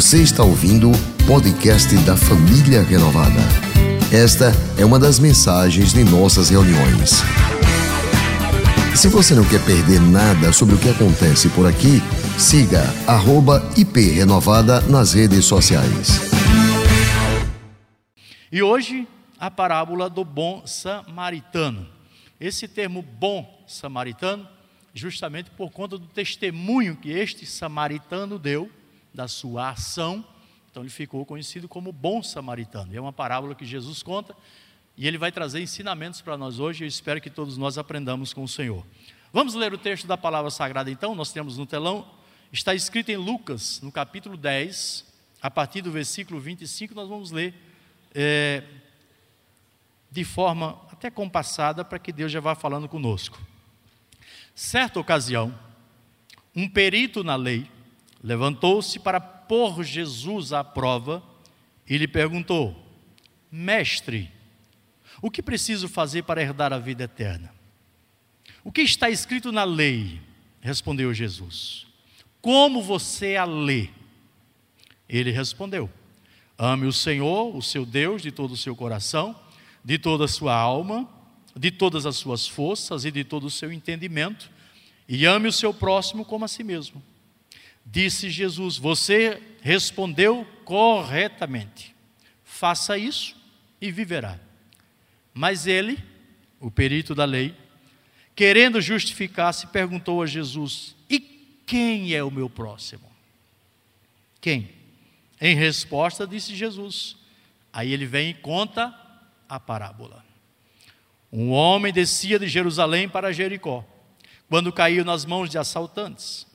Você está ouvindo o podcast da Família Renovada. Esta é uma das mensagens de nossas reuniões. Se você não quer perder nada sobre o que acontece por aqui, siga @iprenovada nas redes sociais. E hoje a parábola do bom samaritano. Esse termo bom samaritano, justamente por conta do testemunho que este samaritano deu da sua ação, então ele ficou conhecido como bom samaritano. É uma parábola que Jesus conta e ele vai trazer ensinamentos para nós hoje. Eu espero que todos nós aprendamos com o Senhor. Vamos ler o texto da palavra sagrada então, nós temos no telão, está escrito em Lucas, no capítulo 10, a partir do versículo 25, nós vamos ler é, de forma até compassada para que Deus já vá falando conosco. Certa ocasião, um perito na lei levantou-se para pôr Jesus à prova e lhe perguntou: Mestre, o que preciso fazer para herdar a vida eterna? O que está escrito na lei? Respondeu Jesus. Como você a lê? Ele respondeu: Ame o Senhor, o seu Deus, de todo o seu coração, de toda a sua alma, de todas as suas forças e de todo o seu entendimento, e ame o seu próximo como a si mesmo. Disse Jesus: Você respondeu corretamente. Faça isso e viverá. Mas ele, o perito da lei, querendo justificar-se, perguntou a Jesus: E quem é o meu próximo? Quem? Em resposta, disse Jesus. Aí ele vem e conta a parábola. Um homem descia de Jerusalém para Jericó, quando caiu nas mãos de assaltantes.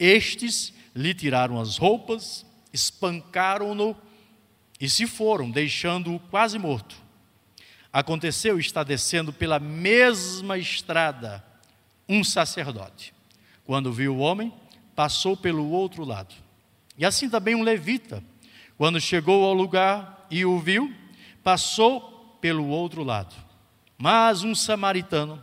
Estes lhe tiraram as roupas, espancaram-no e se foram, deixando-o quase morto. Aconteceu estar descendo pela mesma estrada um sacerdote. Quando viu o homem, passou pelo outro lado. E assim também um levita, quando chegou ao lugar e o viu, passou pelo outro lado. Mas um samaritano,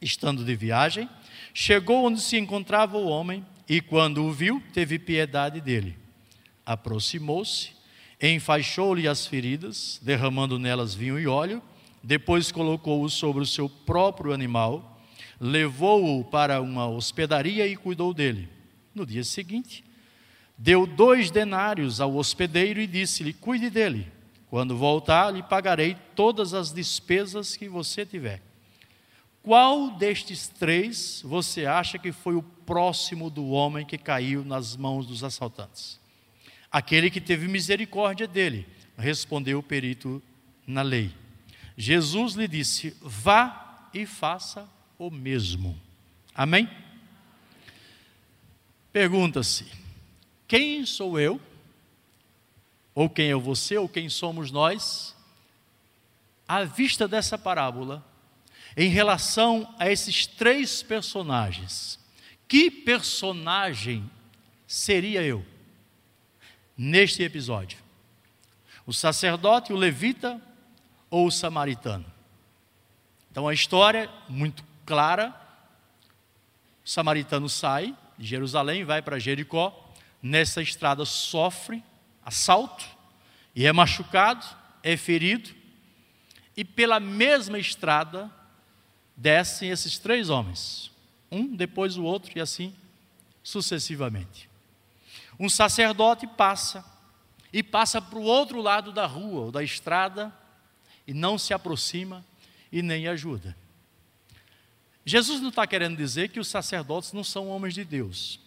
estando de viagem, chegou onde se encontrava o homem e, quando o viu, teve piedade dele. Aproximou-se, enfaixou-lhe as feridas, derramando nelas vinho e óleo, depois colocou-o sobre o seu próprio animal, levou-o para uma hospedaria e cuidou dele. No dia seguinte, deu dois denários ao hospedeiro e disse-lhe: Cuide dele. Quando voltar, lhe pagarei todas as despesas que você tiver. Qual destes três você acha que foi o próximo do homem que caiu nas mãos dos assaltantes? Aquele que teve misericórdia dele, respondeu o perito na lei. Jesus lhe disse: Vá e faça o mesmo. Amém? Pergunta-se: Quem sou eu? Ou quem é você? Ou quem somos nós? À vista dessa parábola, em relação a esses três personagens, que personagem seria eu neste episódio? O sacerdote, o levita ou o samaritano? Então a história é muito clara. O samaritano sai de Jerusalém, vai para Jericó, nessa estrada sofre assalto e é machucado, é ferido, e pela mesma estrada descem esses três homens, um depois o outro e assim sucessivamente. Um sacerdote passa e passa para o outro lado da rua ou da estrada e não se aproxima e nem ajuda. Jesus não está querendo dizer que os sacerdotes não são homens de Deus.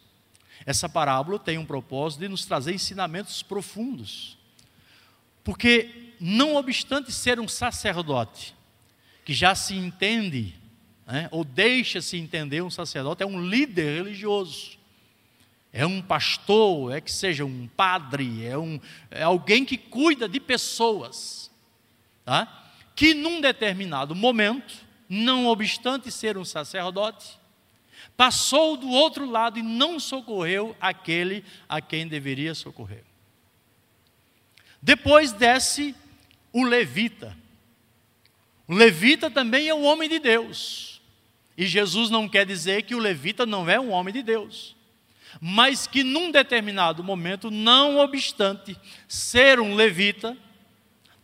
Essa parábola tem um propósito de nos trazer ensinamentos profundos. Porque, não obstante ser um sacerdote, que já se entende, né, ou deixa-se entender um sacerdote, é um líder religioso, é um pastor, é que seja um padre, é, um, é alguém que cuida de pessoas, tá? que num determinado momento, não obstante ser um sacerdote, passou do outro lado e não socorreu aquele a quem deveria socorrer. Depois desce o levita. O levita também é um homem de Deus. E Jesus não quer dizer que o levita não é um homem de Deus. mas que num determinado momento, não obstante ser um levita,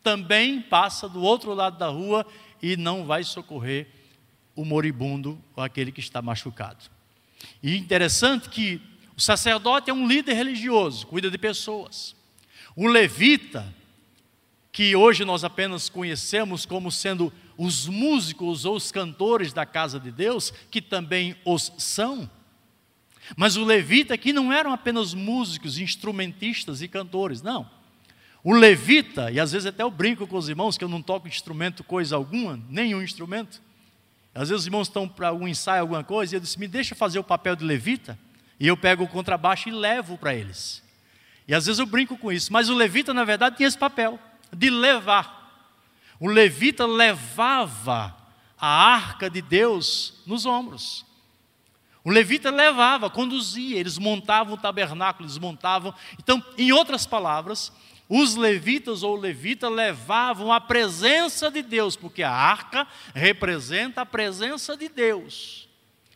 também passa do outro lado da rua e não vai socorrer o moribundo ou aquele que está machucado. E interessante que o sacerdote é um líder religioso, cuida de pessoas. O levita, que hoje nós apenas conhecemos como sendo os músicos ou os cantores da casa de Deus, que também os são. Mas o levita aqui não eram apenas músicos, instrumentistas e cantores, não. O levita, e às vezes até eu brinco com os irmãos que eu não toco instrumento, coisa alguma, nenhum instrumento. Às vezes os irmãos estão para algum ensaio, alguma coisa, e eu disse: me deixa fazer o papel de levita, e eu pego o contrabaixo e levo para eles. E às vezes eu brinco com isso, mas o levita, na verdade, tinha esse papel de levar. O levita levava a arca de Deus nos ombros. O levita levava, conduzia, eles montavam o tabernáculo, eles montavam. Então, em outras palavras, os levitas ou levita levavam a presença de Deus, porque a arca representa a presença de Deus.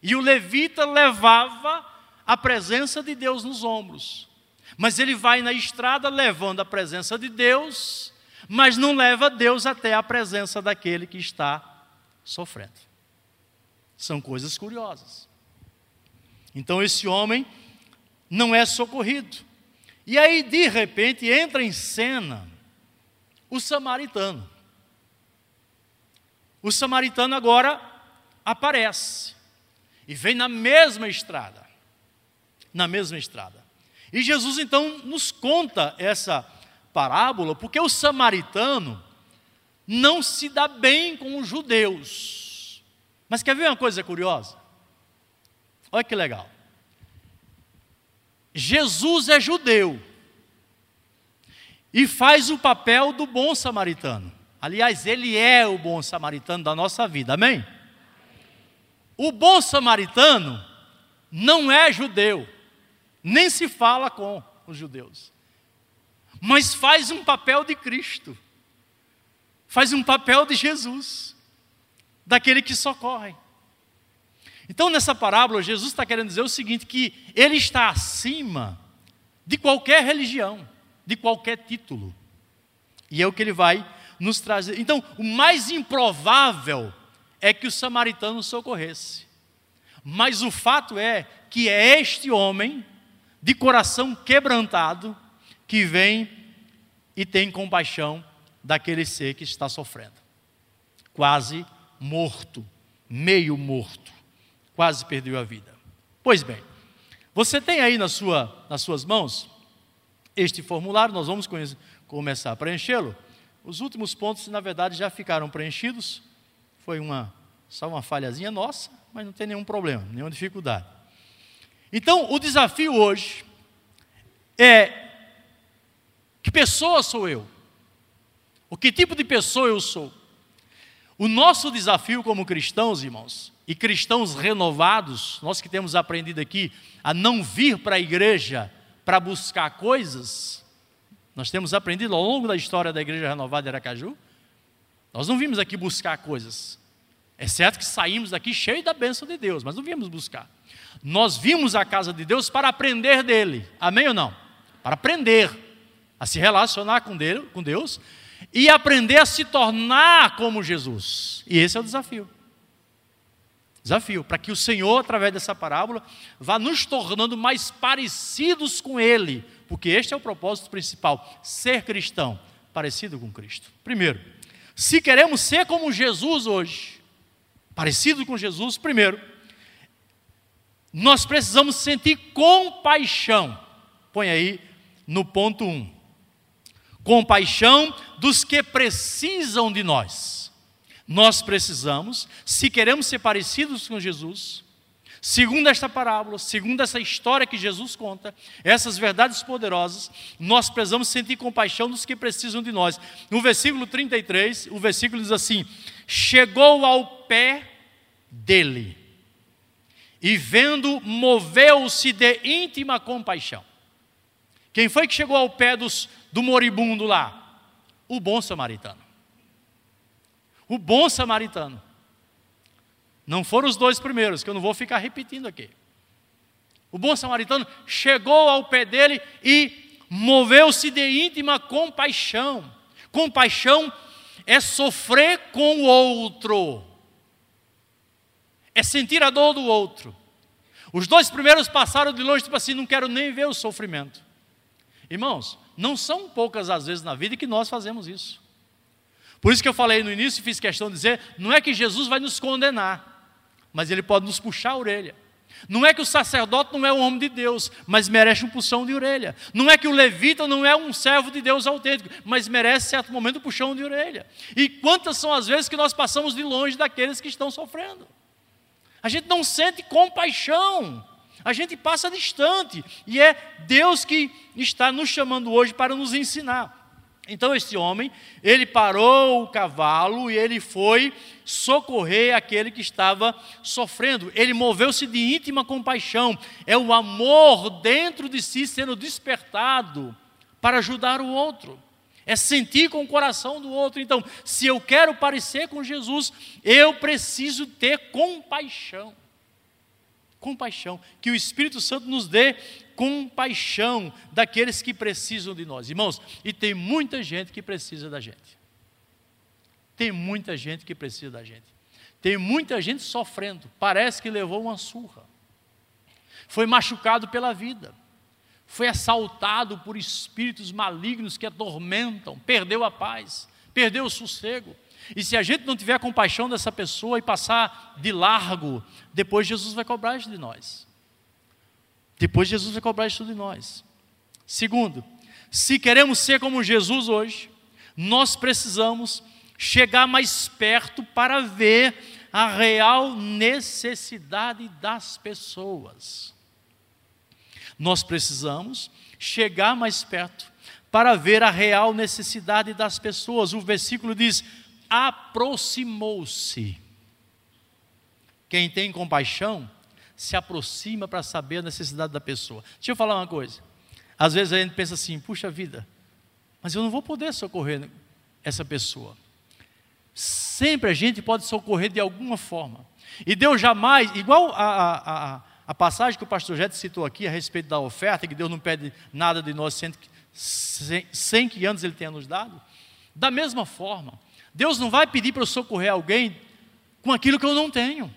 E o levita levava a presença de Deus nos ombros. Mas ele vai na estrada levando a presença de Deus, mas não leva Deus até a presença daquele que está sofrendo. São coisas curiosas. Então esse homem não é socorrido. E aí, de repente, entra em cena o samaritano. O samaritano agora aparece e vem na mesma estrada. Na mesma estrada. E Jesus então nos conta essa parábola porque o samaritano não se dá bem com os judeus. Mas quer ver uma coisa curiosa? Olha que legal. Jesus é judeu e faz o papel do bom samaritano. Aliás, ele é o bom samaritano da nossa vida, amém? O bom samaritano não é judeu, nem se fala com os judeus, mas faz um papel de Cristo, faz um papel de Jesus, daquele que socorre. Então, nessa parábola, Jesus está querendo dizer o seguinte: que ele está acima de qualquer religião, de qualquer título. E é o que ele vai nos trazer. Então, o mais improvável é que o samaritano socorresse. Mas o fato é que é este homem, de coração quebrantado, que vem e tem compaixão daquele ser que está sofrendo, quase morto, meio morto quase perdeu a vida. Pois bem, você tem aí na sua, nas suas mãos este formulário, nós vamos conhecer, começar a preenchê-lo. Os últimos pontos, na verdade, já ficaram preenchidos. Foi uma, só uma falhazinha nossa, mas não tem nenhum problema, nenhuma dificuldade. Então, o desafio hoje é: que pessoa sou eu? O que tipo de pessoa eu sou? O nosso desafio como cristãos, irmãos, e cristãos renovados, nós que temos aprendido aqui a não vir para a igreja para buscar coisas, nós temos aprendido ao longo da história da Igreja Renovada de Aracaju, nós não vimos aqui buscar coisas, é certo que saímos daqui cheio da bênção de Deus, mas não viemos buscar. Nós vimos a casa de Deus para aprender dele, amém ou não? Para aprender a se relacionar com Deus e aprender a se tornar como Jesus, e esse é o desafio. Desafio, para que o Senhor, através dessa parábola, vá nos tornando mais parecidos com Ele, porque este é o propósito principal: ser cristão, parecido com Cristo. Primeiro, se queremos ser como Jesus hoje, parecido com Jesus, primeiro, nós precisamos sentir compaixão. Põe aí no ponto 1. Um. Compaixão dos que precisam de nós. Nós precisamos, se queremos ser parecidos com Jesus, segundo esta parábola, segundo essa história que Jesus conta, essas verdades poderosas, nós precisamos sentir compaixão dos que precisam de nós. No versículo 33, o versículo diz assim: Chegou ao pé dele, e vendo, moveu-se de íntima compaixão. Quem foi que chegou ao pé dos, do moribundo lá? O bom samaritano o bom samaritano. Não foram os dois primeiros, que eu não vou ficar repetindo aqui. o bom samaritano chegou ao pé dele e moveu-se de íntima compaixão. Compaixão é sofrer com o outro, é sentir a dor do outro. Os dois primeiros passaram de longe, tipo assim, não quero nem ver o sofrimento. Irmãos, não são poucas as vezes na vida que nós fazemos isso. Por isso que eu falei no início e fiz questão de dizer: não é que Jesus vai nos condenar, mas ele pode nos puxar a orelha. Não é que o sacerdote não é um homem de Deus, mas merece um puxão de orelha. Não é que o levita não é um servo de Deus autêntico, mas merece, certo momento, um puxão de orelha. E quantas são as vezes que nós passamos de longe daqueles que estão sofrendo? A gente não sente compaixão, a gente passa distante, e é Deus que está nos chamando hoje para nos ensinar. Então este homem, ele parou o cavalo e ele foi socorrer aquele que estava sofrendo. Ele moveu-se de íntima compaixão. É o amor dentro de si sendo despertado para ajudar o outro. É sentir com o coração do outro. Então, se eu quero parecer com Jesus, eu preciso ter compaixão. Compaixão. Que o Espírito Santo nos dê compaixão daqueles que precisam de nós. Irmãos, e tem muita gente que precisa da gente. Tem muita gente que precisa da gente. Tem muita gente sofrendo, parece que levou uma surra. Foi machucado pela vida. Foi assaltado por espíritos malignos que atormentam, perdeu a paz, perdeu o sossego. E se a gente não tiver compaixão dessa pessoa e passar de largo, depois Jesus vai cobrar isso de nós. Depois Jesus vai cobrar isso de nós. Segundo, se queremos ser como Jesus hoje, nós precisamos chegar mais perto para ver a real necessidade das pessoas. Nós precisamos chegar mais perto para ver a real necessidade das pessoas. O versículo diz: aproximou-se. Quem tem compaixão se aproxima para saber a necessidade da pessoa. Deixa eu falar uma coisa. Às vezes a gente pensa assim: puxa vida, mas eu não vou poder socorrer essa pessoa. Sempre a gente pode socorrer de alguma forma. E Deus jamais, igual a, a, a passagem que o pastor Jete citou aqui a respeito da oferta, que Deus não pede nada de nós sem, sem, sem que antes Ele tenha nos dado. Da mesma forma, Deus não vai pedir para eu socorrer alguém com aquilo que eu não tenho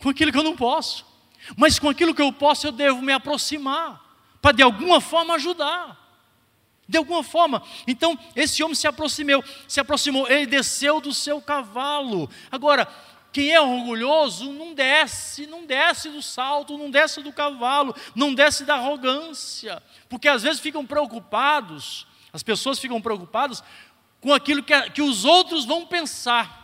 com aquilo que eu não posso. Mas com aquilo que eu posso, eu devo me aproximar, para de alguma forma ajudar. De alguma forma. Então, esse homem se aproximou, se aproximou, ele desceu do seu cavalo. Agora, quem é orgulhoso não desce, não desce do salto, não desce do cavalo, não desce da arrogância, porque às vezes ficam preocupados, as pessoas ficam preocupadas com aquilo que, que os outros vão pensar.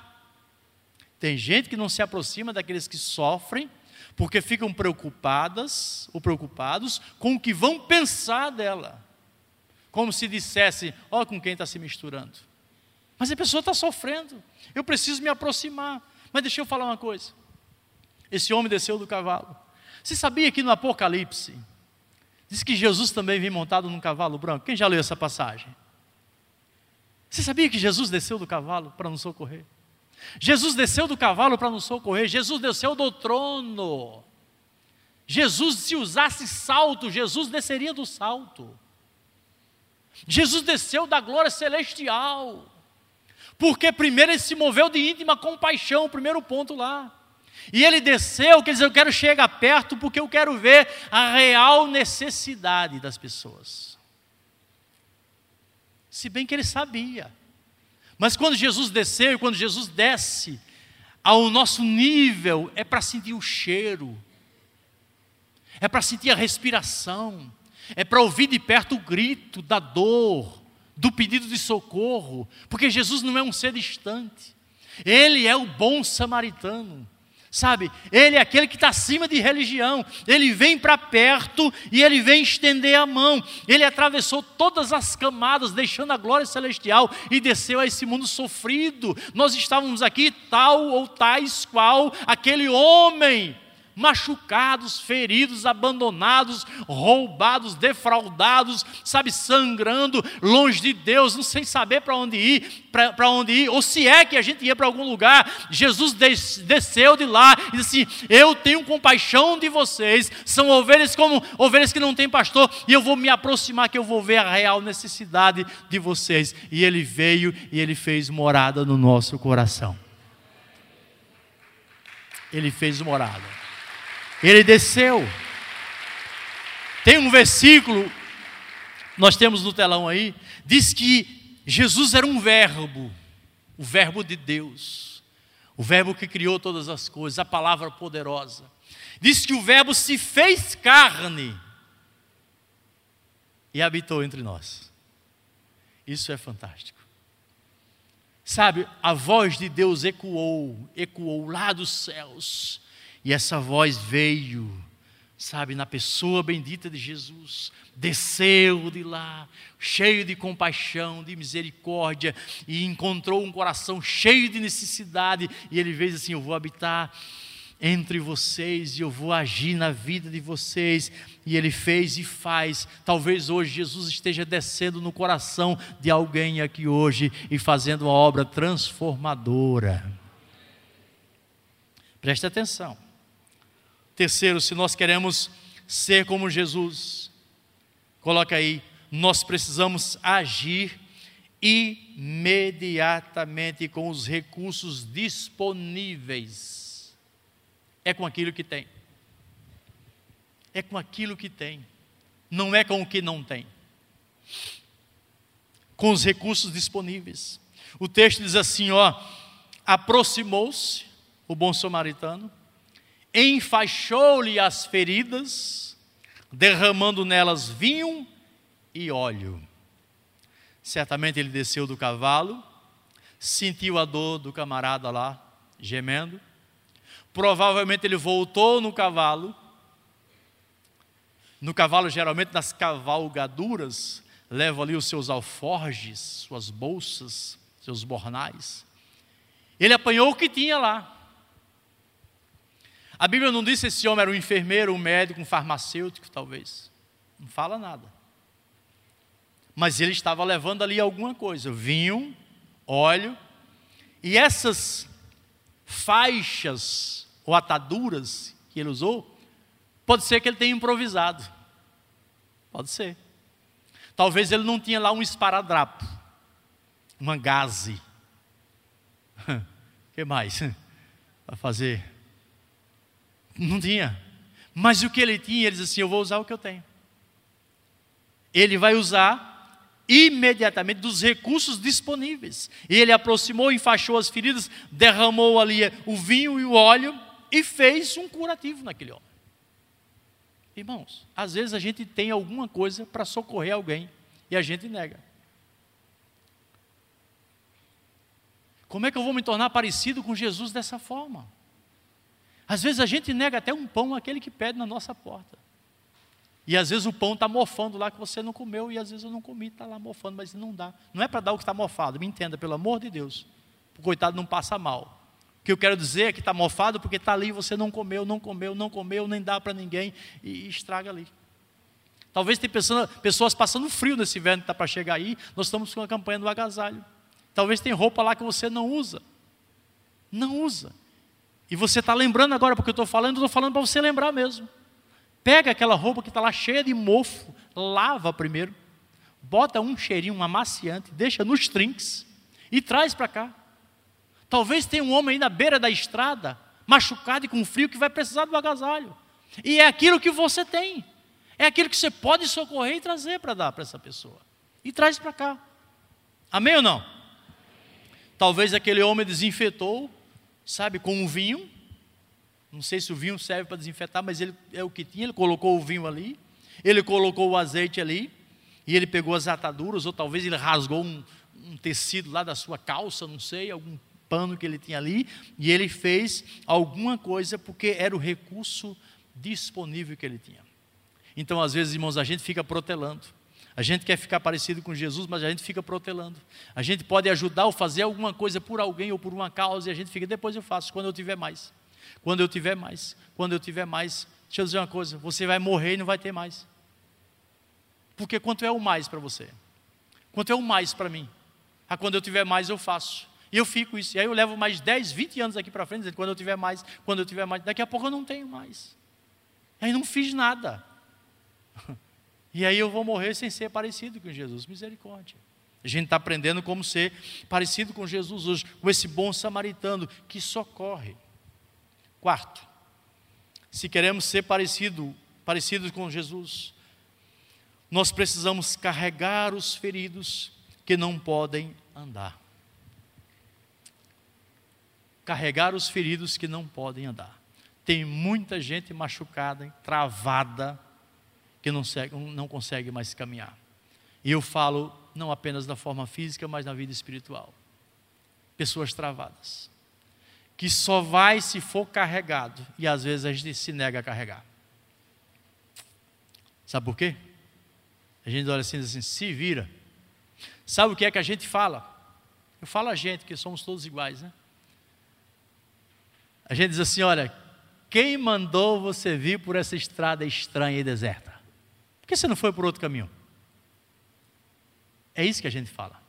Tem gente que não se aproxima daqueles que sofrem, porque ficam preocupadas ou preocupados com o que vão pensar dela. Como se dissesse, ó, com quem está se misturando. Mas a pessoa está sofrendo, eu preciso me aproximar. Mas deixa eu falar uma coisa. Esse homem desceu do cavalo. Você sabia que no Apocalipse, diz que Jesus também vem montado num cavalo branco? Quem já leu essa passagem? Você sabia que Jesus desceu do cavalo para nos socorrer? Jesus desceu do cavalo para nos socorrer, Jesus desceu do trono. Jesus, se usasse salto, Jesus desceria do salto. Jesus desceu da glória celestial. Porque primeiro ele se moveu de íntima compaixão, primeiro ponto lá. E ele desceu, quer dizer, eu quero chegar perto porque eu quero ver a real necessidade das pessoas. Se bem que ele sabia. Mas quando Jesus desceu, quando Jesus desce ao nosso nível, é para sentir o cheiro, é para sentir a respiração, é para ouvir de perto o grito da dor, do pedido de socorro, porque Jesus não é um ser distante, Ele é o bom samaritano. Sabe, ele é aquele que está acima de religião, ele vem para perto e ele vem estender a mão. Ele atravessou todas as camadas, deixando a glória celestial e desceu a esse mundo sofrido. Nós estávamos aqui, tal ou tais qual aquele homem, machucados, feridos, abandonados, roubados, defraudados, sabe, sangrando, longe de Deus, não sem saber para onde ir, para onde ir, ou se é que a gente ia para algum lugar. Jesus des, desceu de lá e disse assim: Eu tenho compaixão de vocês, são ovelhas como ovelhas que não têm pastor, e eu vou me aproximar, que eu vou ver a real necessidade de vocês. E ele veio e ele fez morada no nosso coração. Ele fez morada. Ele desceu. Tem um versículo, nós temos no telão aí, diz que Jesus era um verbo, o verbo de Deus, o verbo que criou todas as coisas, a palavra poderosa. Diz que o verbo se fez carne e habitou entre nós. Isso é fantástico. Sabe, a voz de Deus ecoou, ecoou lá dos céus e essa voz veio, sabe, na pessoa bendita de Jesus, desceu de lá, cheio de compaixão, de misericórdia, e encontrou um coração cheio de necessidade, e ele fez assim: Eu vou habitar entre vocês e eu vou agir na vida de vocês. E ele fez e faz. Talvez hoje Jesus esteja descendo no coração de alguém aqui hoje e fazendo uma obra transformadora. Preste atenção. Terceiro, se nós queremos ser como Jesus, coloca aí, nós precisamos agir imediatamente com os recursos disponíveis. É com aquilo que tem. É com aquilo que tem. Não é com o que não tem. Com os recursos disponíveis. O texto diz assim, ó: aproximou-se o bom samaritano enfaixou-lhe as feridas, derramando nelas vinho e óleo. Certamente ele desceu do cavalo, sentiu a dor do camarada lá, gemendo. Provavelmente ele voltou no cavalo. No cavalo, geralmente nas cavalgaduras, leva ali os seus alforjes, suas bolsas, seus bornais. Ele apanhou o que tinha lá. A Bíblia não diz se esse homem era um enfermeiro, um médico, um farmacêutico, talvez. Não fala nada. Mas ele estava levando ali alguma coisa: vinho, óleo, e essas faixas ou ataduras que ele usou, pode ser que ele tenha improvisado. Pode ser. Talvez ele não tinha lá um esparadrapo, uma gaze. O que mais? Para fazer não tinha. Mas o que ele tinha, ele disse assim: Eu vou usar o que eu tenho. Ele vai usar imediatamente dos recursos disponíveis. E ele aproximou, enfaixou as feridas, derramou ali o vinho e o óleo e fez um curativo naquele homem. Irmãos, às vezes a gente tem alguma coisa para socorrer alguém e a gente nega. Como é que eu vou me tornar parecido com Jesus dessa forma? Às vezes a gente nega até um pão àquele que pede na nossa porta. E às vezes o pão está mofando lá que você não comeu, e às vezes eu não comi, está lá mofando, mas não dá. Não é para dar o que está mofado, me entenda, pelo amor de Deus. O coitado não passa mal. O que eu quero dizer é que está mofado porque está ali, você não comeu, não comeu, não comeu, nem dá para ninguém, e estraga ali. Talvez tem pessoas passando frio nesse inverno que está para chegar aí, nós estamos com a campanha do agasalho. Talvez tem roupa lá que você não usa. Não usa. E você está lembrando agora, porque eu estou falando, estou falando para você lembrar mesmo. Pega aquela roupa que está lá cheia de mofo, lava primeiro, bota um cheirinho, um amaciante, deixa nos trinques e traz para cá. Talvez tenha um homem aí na beira da estrada, machucado e com frio, que vai precisar do agasalho. E é aquilo que você tem. É aquilo que você pode socorrer e trazer para dar para essa pessoa. E traz para cá. Amém ou não? Talvez aquele homem desinfetou sabe, com o vinho. Não sei se o vinho serve para desinfetar, mas ele é o que tinha. Ele colocou o vinho ali, ele colocou o azeite ali, e ele pegou as ataduras, ou talvez ele rasgou um, um tecido lá da sua calça, não sei, algum pano que ele tinha ali, e ele fez alguma coisa porque era o recurso disponível que ele tinha. Então, às vezes, irmãos, a gente fica protelando. A gente quer ficar parecido com Jesus, mas a gente fica protelando. A gente pode ajudar ou fazer alguma coisa por alguém ou por uma causa e a gente fica, depois eu faço, quando eu tiver mais. Quando eu tiver mais, quando eu tiver mais, deixa eu dizer uma coisa: você vai morrer e não vai ter mais. Porque quanto é o mais para você? Quanto é o mais para mim? Ah, quando eu tiver mais, eu faço. E eu fico isso. E aí eu levo mais 10, 20 anos aqui para frente, dizendo, quando eu tiver mais, quando eu tiver mais. Daqui a pouco eu não tenho mais. Aí não fiz nada. E aí eu vou morrer sem ser parecido com Jesus. Misericórdia. A gente está aprendendo como ser parecido com Jesus hoje, com esse bom samaritano que socorre. Quarto, se queremos ser parecido, parecidos com Jesus, nós precisamos carregar os feridos que não podem andar. Carregar os feridos que não podem andar. Tem muita gente machucada, travada, que não, segue, não consegue mais caminhar. E eu falo não apenas da forma física, mas na vida espiritual. Pessoas travadas. Que só vai se for carregado. E às vezes a gente se nega a carregar. Sabe por quê? A gente olha assim, assim, se vira. Sabe o que é que a gente fala? Eu falo a gente, que somos todos iguais, né? A gente diz assim: olha, quem mandou você vir por essa estrada estranha e deserta? Por que você não foi por outro caminho? É isso que a gente fala.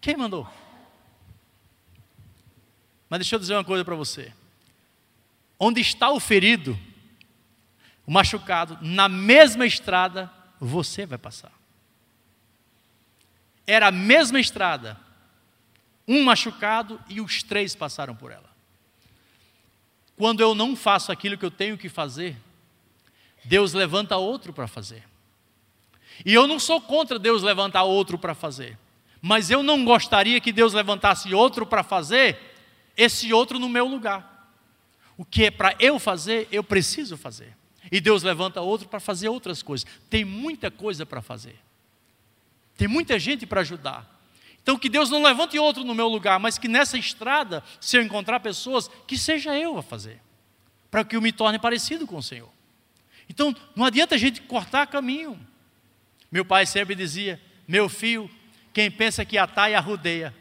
Quem mandou? Mas deixa eu dizer uma coisa para você. Onde está o ferido, o machucado, na mesma estrada, você vai passar. Era a mesma estrada, um machucado e os três passaram por ela. Quando eu não faço aquilo que eu tenho que fazer, Deus levanta outro para fazer. E eu não sou contra Deus levantar outro para fazer, mas eu não gostaria que Deus levantasse outro para fazer, esse outro no meu lugar. O que é para eu fazer, eu preciso fazer. E Deus levanta outro para fazer outras coisas. Tem muita coisa para fazer. Tem muita gente para ajudar. Então, que Deus não levante outro no meu lugar, mas que nessa estrada, se eu encontrar pessoas, que seja eu a fazer, para que eu me torne parecido com o Senhor. Então, não adianta a gente cortar caminho. Meu pai sempre dizia: meu filho, quem pensa que atalha, arrudeia.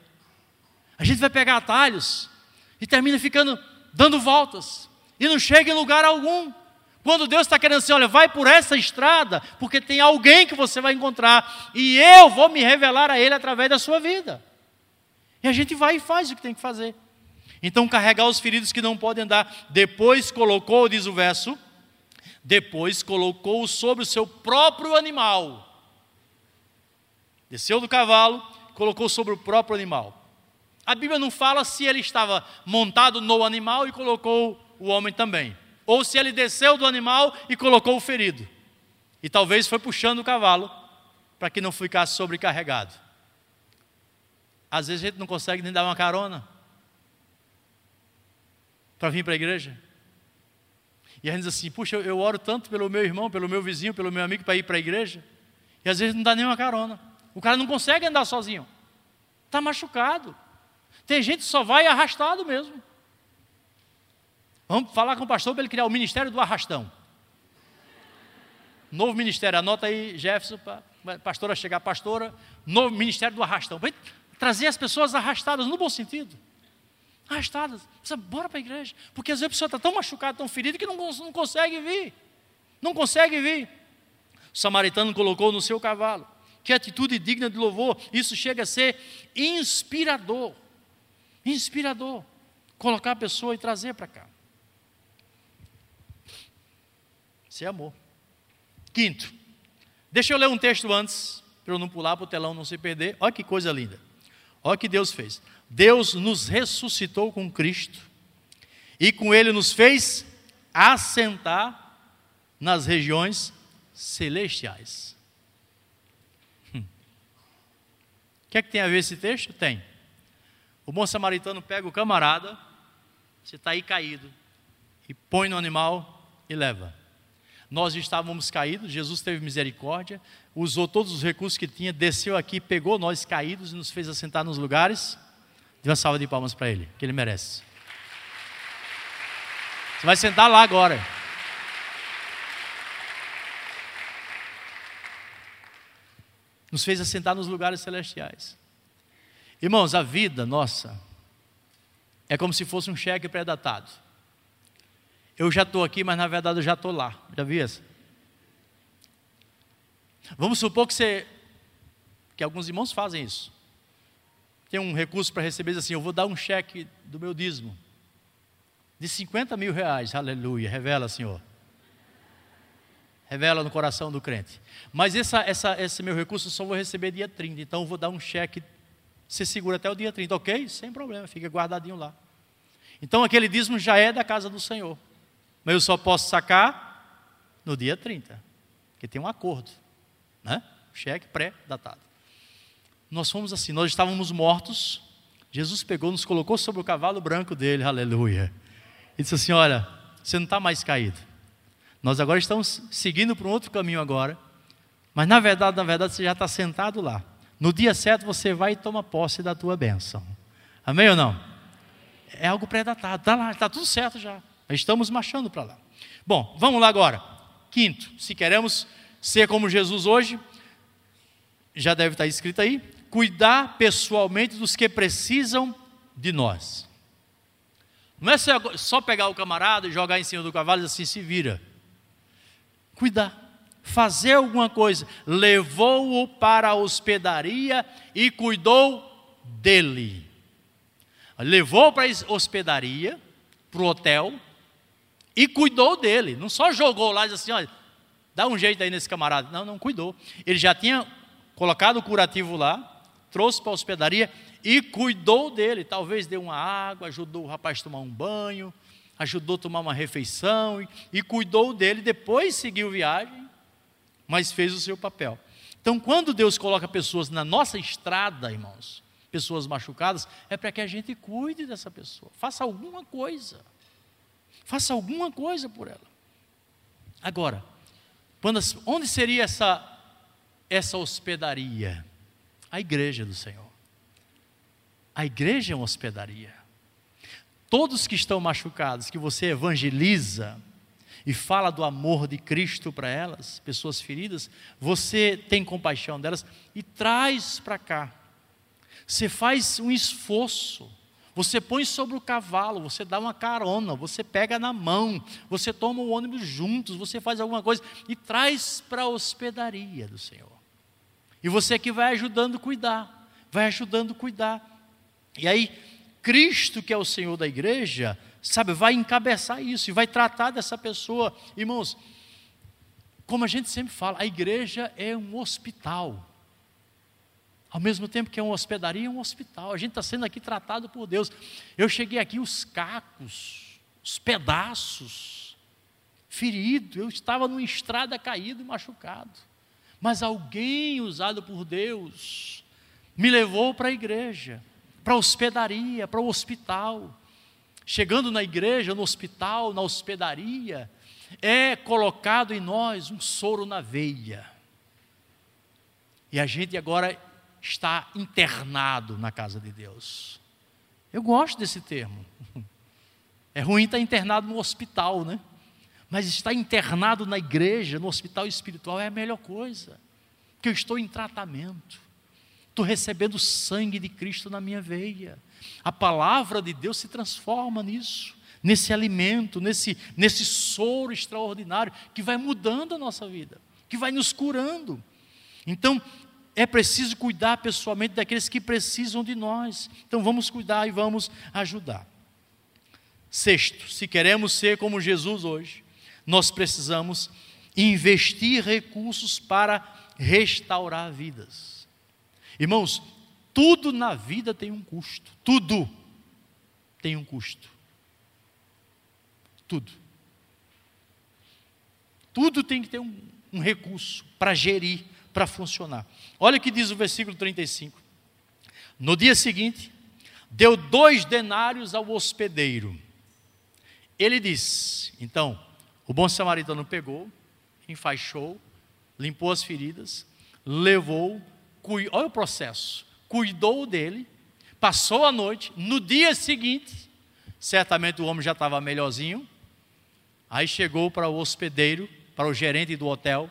A gente vai pegar atalhos e termina ficando dando voltas e não chega em lugar algum. Quando Deus está querendo assim, olha, vai por essa estrada, porque tem alguém que você vai encontrar, e eu vou me revelar a Ele através da sua vida. E a gente vai e faz o que tem que fazer. Então, carregar os feridos que não podem andar. Depois colocou, diz o verso, depois colocou-o sobre o seu próprio animal. Desceu do cavalo, colocou sobre o próprio animal. A Bíblia não fala se ele estava montado no animal e colocou o homem também, ou se ele desceu do animal e colocou o ferido. E talvez foi puxando o cavalo para que não ficasse sobrecarregado. Às vezes a gente não consegue nem dar uma carona para vir para a igreja. E a gente diz assim: puxa, eu oro tanto pelo meu irmão, pelo meu vizinho, pelo meu amigo para ir para a igreja. E às vezes não dá nenhuma carona. O cara não consegue andar sozinho. Está machucado. Tem gente que só vai arrastado mesmo. Vamos falar com o pastor para ele criar o ministério do arrastão. Novo ministério, anota aí, Jefferson, para pastora chegar, pastora, novo ministério do arrastão. Vai trazer as pessoas arrastadas no bom sentido arrastadas. Precisa, bora para a igreja. Porque às vezes a pessoa está tão machucada, tão ferida, que não, não consegue vir. Não consegue vir. O samaritano colocou no seu cavalo. Que atitude digna de louvor. Isso chega a ser inspirador. Inspirador. Colocar a pessoa e trazer para cá. Isso é amor. Quinto. Deixa eu ler um texto antes, para eu não pular para o telão não se perder. Olha que coisa linda. Olha o que Deus fez. Deus nos ressuscitou com Cristo e com Ele nos fez assentar nas regiões celestiais. Hum. O que é que tem a ver esse texto? Tem. O bom samaritano pega o camarada, você está aí caído, e põe no animal e leva. Nós estávamos caídos, Jesus teve misericórdia, usou todos os recursos que tinha, desceu aqui, pegou nós caídos e nos fez assentar nos lugares Dê uma salva de palmas para ele, que ele merece. Você vai sentar lá agora. Nos fez assentar nos lugares celestiais. Irmãos, a vida nossa é como se fosse um cheque pré-datado. eu já estou aqui, mas na verdade eu já estou lá. Já viu isso? Vamos supor que você, que alguns irmãos fazem isso. Tem um recurso para receber, diz assim, eu vou dar um cheque do meu dízimo de 50 mil reais, aleluia, revela, Senhor. Revela no coração do crente. Mas essa, essa, esse meu recurso eu só vou receber dia 30, então eu vou dar um cheque, você segura até o dia 30, ok? Sem problema, fica guardadinho lá. Então aquele dízimo já é da casa do Senhor. Mas eu só posso sacar no dia 30, porque tem um acordo, né? Cheque pré-datado. Nós fomos assim, nós estávamos mortos, Jesus pegou, nos colocou sobre o cavalo branco dele, aleluia. E disse assim: Olha, você não está mais caído. Nós agora estamos seguindo para um outro caminho agora. Mas na verdade, na verdade, você já está sentado lá. No dia certo você vai e toma posse da tua bênção. Amém ou não? É algo pré-datado. Está lá, está tudo certo já. Estamos marchando para lá. Bom, vamos lá agora. Quinto, se queremos ser como Jesus hoje, já deve estar escrito aí, cuidar pessoalmente dos que precisam de nós. Não é só pegar o camarada e jogar em cima do cavalo e assim se vira. Cuidar fazer alguma coisa, levou-o para a hospedaria e cuidou dele. Levou para a hospedaria, para o hotel, e cuidou dele. Não só jogou lá e disse assim: olha, dá um jeito aí nesse camarada. Não, não cuidou. Ele já tinha colocado o curativo lá, trouxe para a hospedaria e cuidou dele. Talvez deu uma água, ajudou o rapaz a tomar um banho, ajudou a tomar uma refeição e, e cuidou dele. Depois seguiu viagem, mas fez o seu papel. Então, quando Deus coloca pessoas na nossa estrada, irmãos, pessoas machucadas, é para que a gente cuide dessa pessoa, faça alguma coisa. Faça alguma coisa por ela. Agora, quando, onde seria essa, essa hospedaria? A igreja do Senhor. A igreja é uma hospedaria. Todos que estão machucados, que você evangeliza e fala do amor de Cristo para elas, pessoas feridas, você tem compaixão delas e traz para cá. Você faz um esforço você põe sobre o cavalo, você dá uma carona, você pega na mão, você toma o ônibus juntos, você faz alguma coisa e traz para a hospedaria do Senhor. E você que vai ajudando a cuidar, vai ajudando a cuidar. E aí, Cristo, que é o Senhor da igreja, sabe, vai encabeçar isso e vai tratar dessa pessoa. Irmãos, como a gente sempre fala, a igreja é um hospital. Ao mesmo tempo que é uma hospedaria, é um hospital. A gente está sendo aqui tratado por Deus. Eu cheguei aqui, os cacos, os pedaços, ferido. Eu estava numa estrada caído e machucado. Mas alguém usado por Deus me levou para a igreja, para a hospedaria, para o hospital. Chegando na igreja, no hospital, na hospedaria, é colocado em nós um soro na veia. E a gente agora está internado na casa de Deus. Eu gosto desse termo. É ruim estar internado no hospital, né? Mas estar internado na igreja, no hospital espiritual, é a melhor coisa. Porque eu estou em tratamento. Estou recebendo o sangue de Cristo na minha veia. A palavra de Deus se transforma nisso, nesse alimento, nesse, nesse soro extraordinário que vai mudando a nossa vida, que vai nos curando. Então, é preciso cuidar pessoalmente daqueles que precisam de nós. Então vamos cuidar e vamos ajudar. Sexto, se queremos ser como Jesus hoje, nós precisamos investir recursos para restaurar vidas. Irmãos, tudo na vida tem um custo. Tudo tem um custo. Tudo. Tudo tem que ter um, um recurso para gerir para funcionar. Olha o que diz o versículo 35. No dia seguinte, deu dois denários ao hospedeiro. Ele disse: então, o bom samaritano pegou, enfaixou, limpou as feridas, levou, olha o processo, cuidou dele, passou a noite, no dia seguinte, certamente o homem já estava melhorzinho, aí chegou para o hospedeiro, para o gerente do hotel,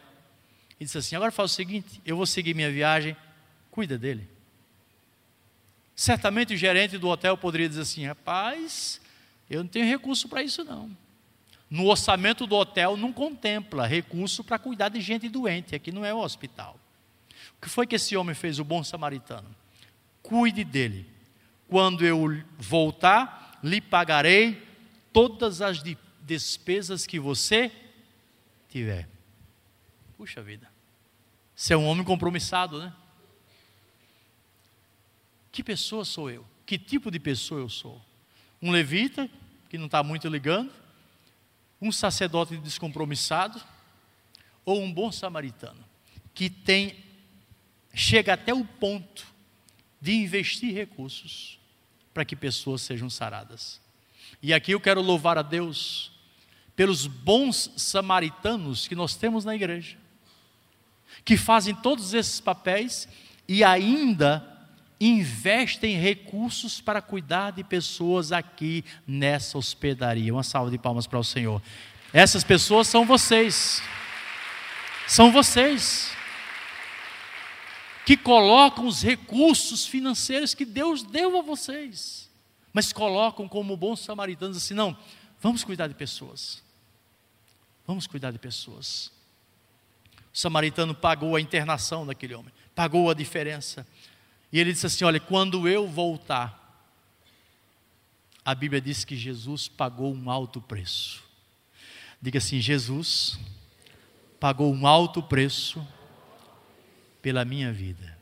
e disse assim: agora faz o seguinte, eu vou seguir minha viagem, cuida dele. Certamente o gerente do hotel poderia dizer assim: rapaz, eu não tenho recurso para isso não. No orçamento do hotel não contempla recurso para cuidar de gente doente. Aqui não é o hospital. O que foi que esse homem fez, o bom samaritano? Cuide dele. Quando eu voltar, lhe pagarei todas as despesas que você tiver. Puxa vida. Você é um homem compromissado, né? Que pessoa sou eu? Que tipo de pessoa eu sou? Um levita, que não está muito ligando? Um sacerdote descompromissado? Ou um bom samaritano, que tem, chega até o ponto de investir recursos para que pessoas sejam saradas? E aqui eu quero louvar a Deus pelos bons samaritanos que nós temos na igreja, que fazem todos esses papéis e ainda investem recursos para cuidar de pessoas aqui nessa hospedaria. Uma salva de palmas para o Senhor. Essas pessoas são vocês. São vocês que colocam os recursos financeiros que Deus deu a vocês, mas colocam como bons samaritanos assim: não, vamos cuidar de pessoas. Vamos cuidar de pessoas. O samaritano pagou a internação daquele homem, pagou a diferença. E ele disse assim: Olha, quando eu voltar, a Bíblia diz que Jesus pagou um alto preço. Diga assim: Jesus pagou um alto preço pela minha vida.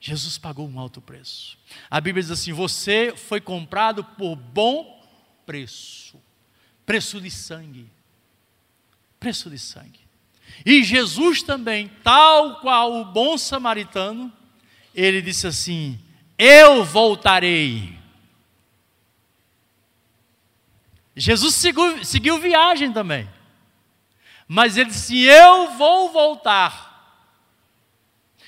Jesus pagou um alto preço. A Bíblia diz assim: Você foi comprado por bom preço preço de sangue preço de sangue. E Jesus também, tal qual o bom samaritano, ele disse assim: Eu voltarei. Jesus seguiu, seguiu viagem também. Mas ele disse: Eu vou voltar.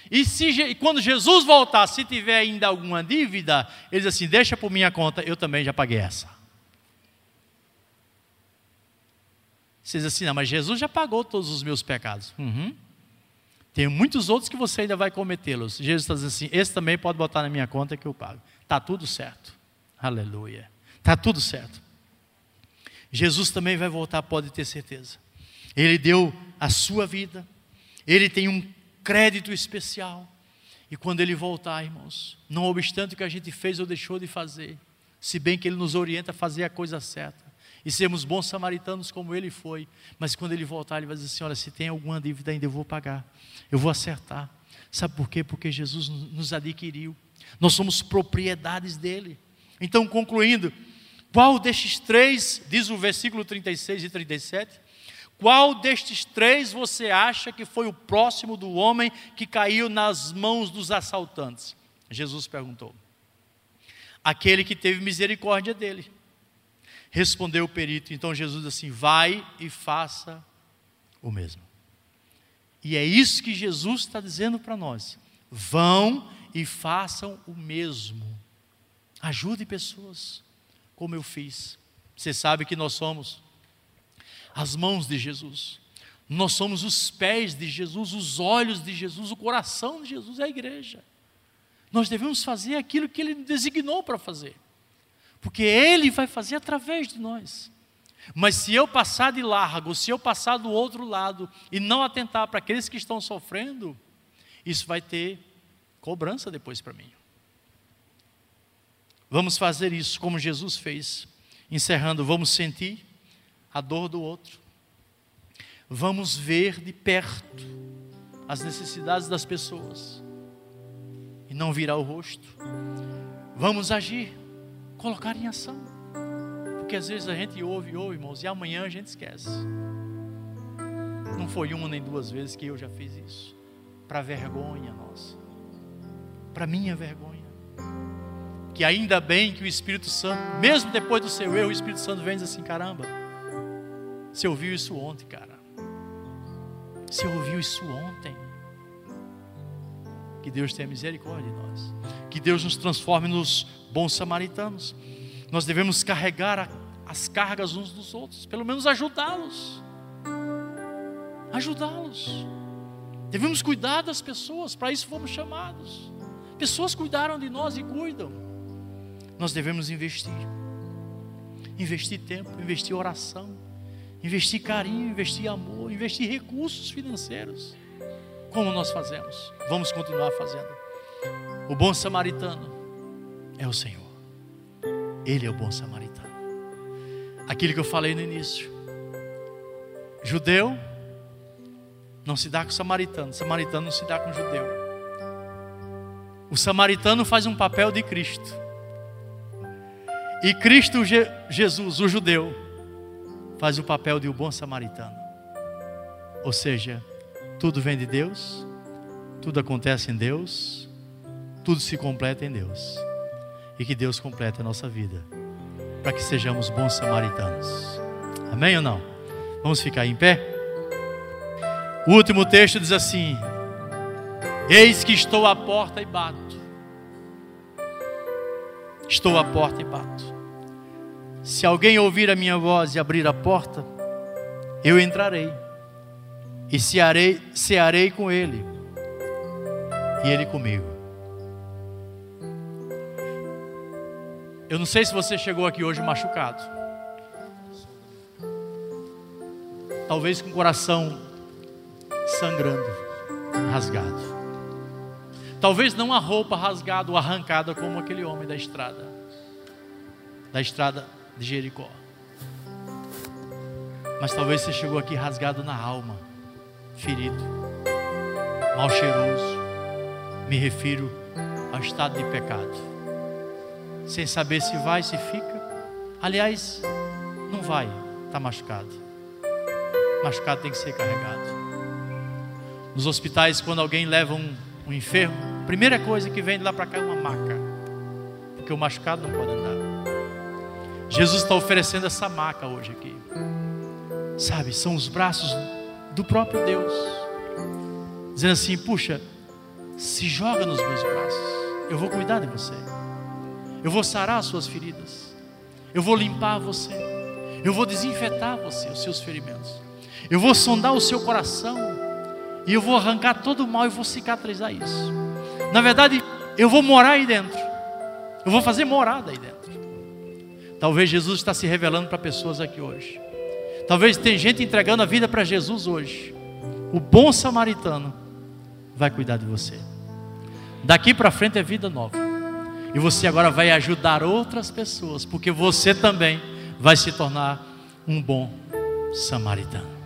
E se, quando Jesus voltar, se tiver ainda alguma dívida, ele diz assim: Deixa por minha conta, eu também já paguei essa. Você diz assim, não, mas Jesus já pagou todos os meus pecados. Uhum. Tem muitos outros que você ainda vai cometê-los. Jesus está dizendo assim: esse também pode botar na minha conta que eu pago. Está tudo certo. Aleluia. Está tudo certo. Jesus também vai voltar, pode ter certeza. Ele deu a sua vida, ele tem um crédito especial. E quando ele voltar, irmãos, não obstante o que a gente fez ou deixou de fazer, se bem que ele nos orienta a fazer a coisa certa, e sermos bons samaritanos como ele foi. Mas quando ele voltar, ele vai dizer assim: Olha, se tem alguma dívida ainda, eu vou pagar, eu vou acertar. Sabe por quê? Porque Jesus nos adquiriu, nós somos propriedades dele. Então, concluindo, qual destes três, diz o versículo 36 e 37, qual destes três você acha que foi o próximo do homem que caiu nas mãos dos assaltantes? Jesus perguntou. Aquele que teve misericórdia dele. Respondeu o perito. Então Jesus assim: vai e faça o mesmo. E é isso que Jesus está dizendo para nós. Vão e façam o mesmo. Ajude pessoas, como eu fiz. Você sabe que nós somos as mãos de Jesus. Nós somos os pés de Jesus, os olhos de Jesus, o coração de Jesus é a igreja. Nós devemos fazer aquilo que Ele designou para fazer porque Ele vai fazer através de nós. Mas se eu passar de largo, se eu passar do outro lado e não atentar para aqueles que estão sofrendo, isso vai ter cobrança depois para mim. Vamos fazer isso como Jesus fez. Encerrando, vamos sentir a dor do outro. Vamos ver de perto as necessidades das pessoas e não virar o rosto. Vamos agir colocar em ação. Porque às vezes a gente ouve, ouve, irmãos, e amanhã a gente esquece. Não foi uma nem duas vezes que eu já fiz isso. Para vergonha nossa. Para minha vergonha. Que ainda bem que o Espírito Santo, mesmo depois do seu erro, o Espírito Santo vem e diz assim: caramba, você ouviu isso ontem, cara. Você ouviu isso ontem. Que Deus tenha misericórdia de nós. Que Deus nos transforme nos bons samaritanos. Nós devemos carregar as cargas uns dos outros, pelo menos ajudá-los. Ajudá-los. Devemos cuidar das pessoas, para isso fomos chamados. Pessoas cuidaram de nós e cuidam. Nós devemos investir. Investir tempo, investir oração investir carinho, investir amor, investir recursos financeiros. Como nós fazemos? Vamos continuar fazendo. O bom samaritano é o Senhor. Ele é o bom samaritano. Aquilo que eu falei no início. Judeu não se dá com o samaritano, samaritano não se dá com o judeu. O samaritano faz um papel de Cristo. E Cristo Jesus, o judeu, faz o papel de o bom samaritano. Ou seja, tudo vem de Deus, tudo acontece em Deus, tudo se completa em Deus. E que Deus complete a nossa vida, para que sejamos bons samaritanos. Amém ou não? Vamos ficar em pé? O último texto diz assim: Eis que estou à porta e bato. Estou à porta e bato. Se alguém ouvir a minha voz e abrir a porta, eu entrarei e cearei, cearei com ele e ele comigo. Eu não sei se você chegou aqui hoje machucado, talvez com o coração sangrando, rasgado. Talvez não a roupa rasgada ou arrancada como aquele homem da estrada, da estrada de Jericó. Mas talvez você chegou aqui rasgado na alma, ferido, mal cheiroso. Me refiro ao estado de pecado. Sem saber se vai, se fica. Aliás, não vai, está machucado. Machucado tem que ser carregado. Nos hospitais, quando alguém leva um, um enfermo, a primeira coisa que vem de lá para cá é uma maca. Porque o machucado não pode andar. Jesus está oferecendo essa maca hoje aqui. Sabe, são os braços do próprio Deus. Dizendo assim: puxa, se joga nos meus braços. Eu vou cuidar de você. Eu vou sarar as suas feridas. Eu vou limpar você. Eu vou desinfetar você, os seus ferimentos. Eu vou sondar o seu coração. E eu vou arrancar todo o mal e vou cicatrizar isso. Na verdade, eu vou morar aí dentro. Eu vou fazer morada aí dentro. Talvez Jesus está se revelando para pessoas aqui hoje. Talvez tem gente entregando a vida para Jesus hoje. O bom samaritano vai cuidar de você. Daqui para frente é vida nova. E você agora vai ajudar outras pessoas, porque você também vai se tornar um bom samaritano.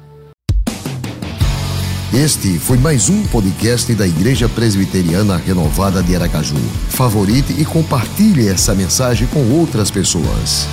Este foi mais um podcast da Igreja Presbiteriana Renovada de Aracaju. Favorite e compartilhe essa mensagem com outras pessoas.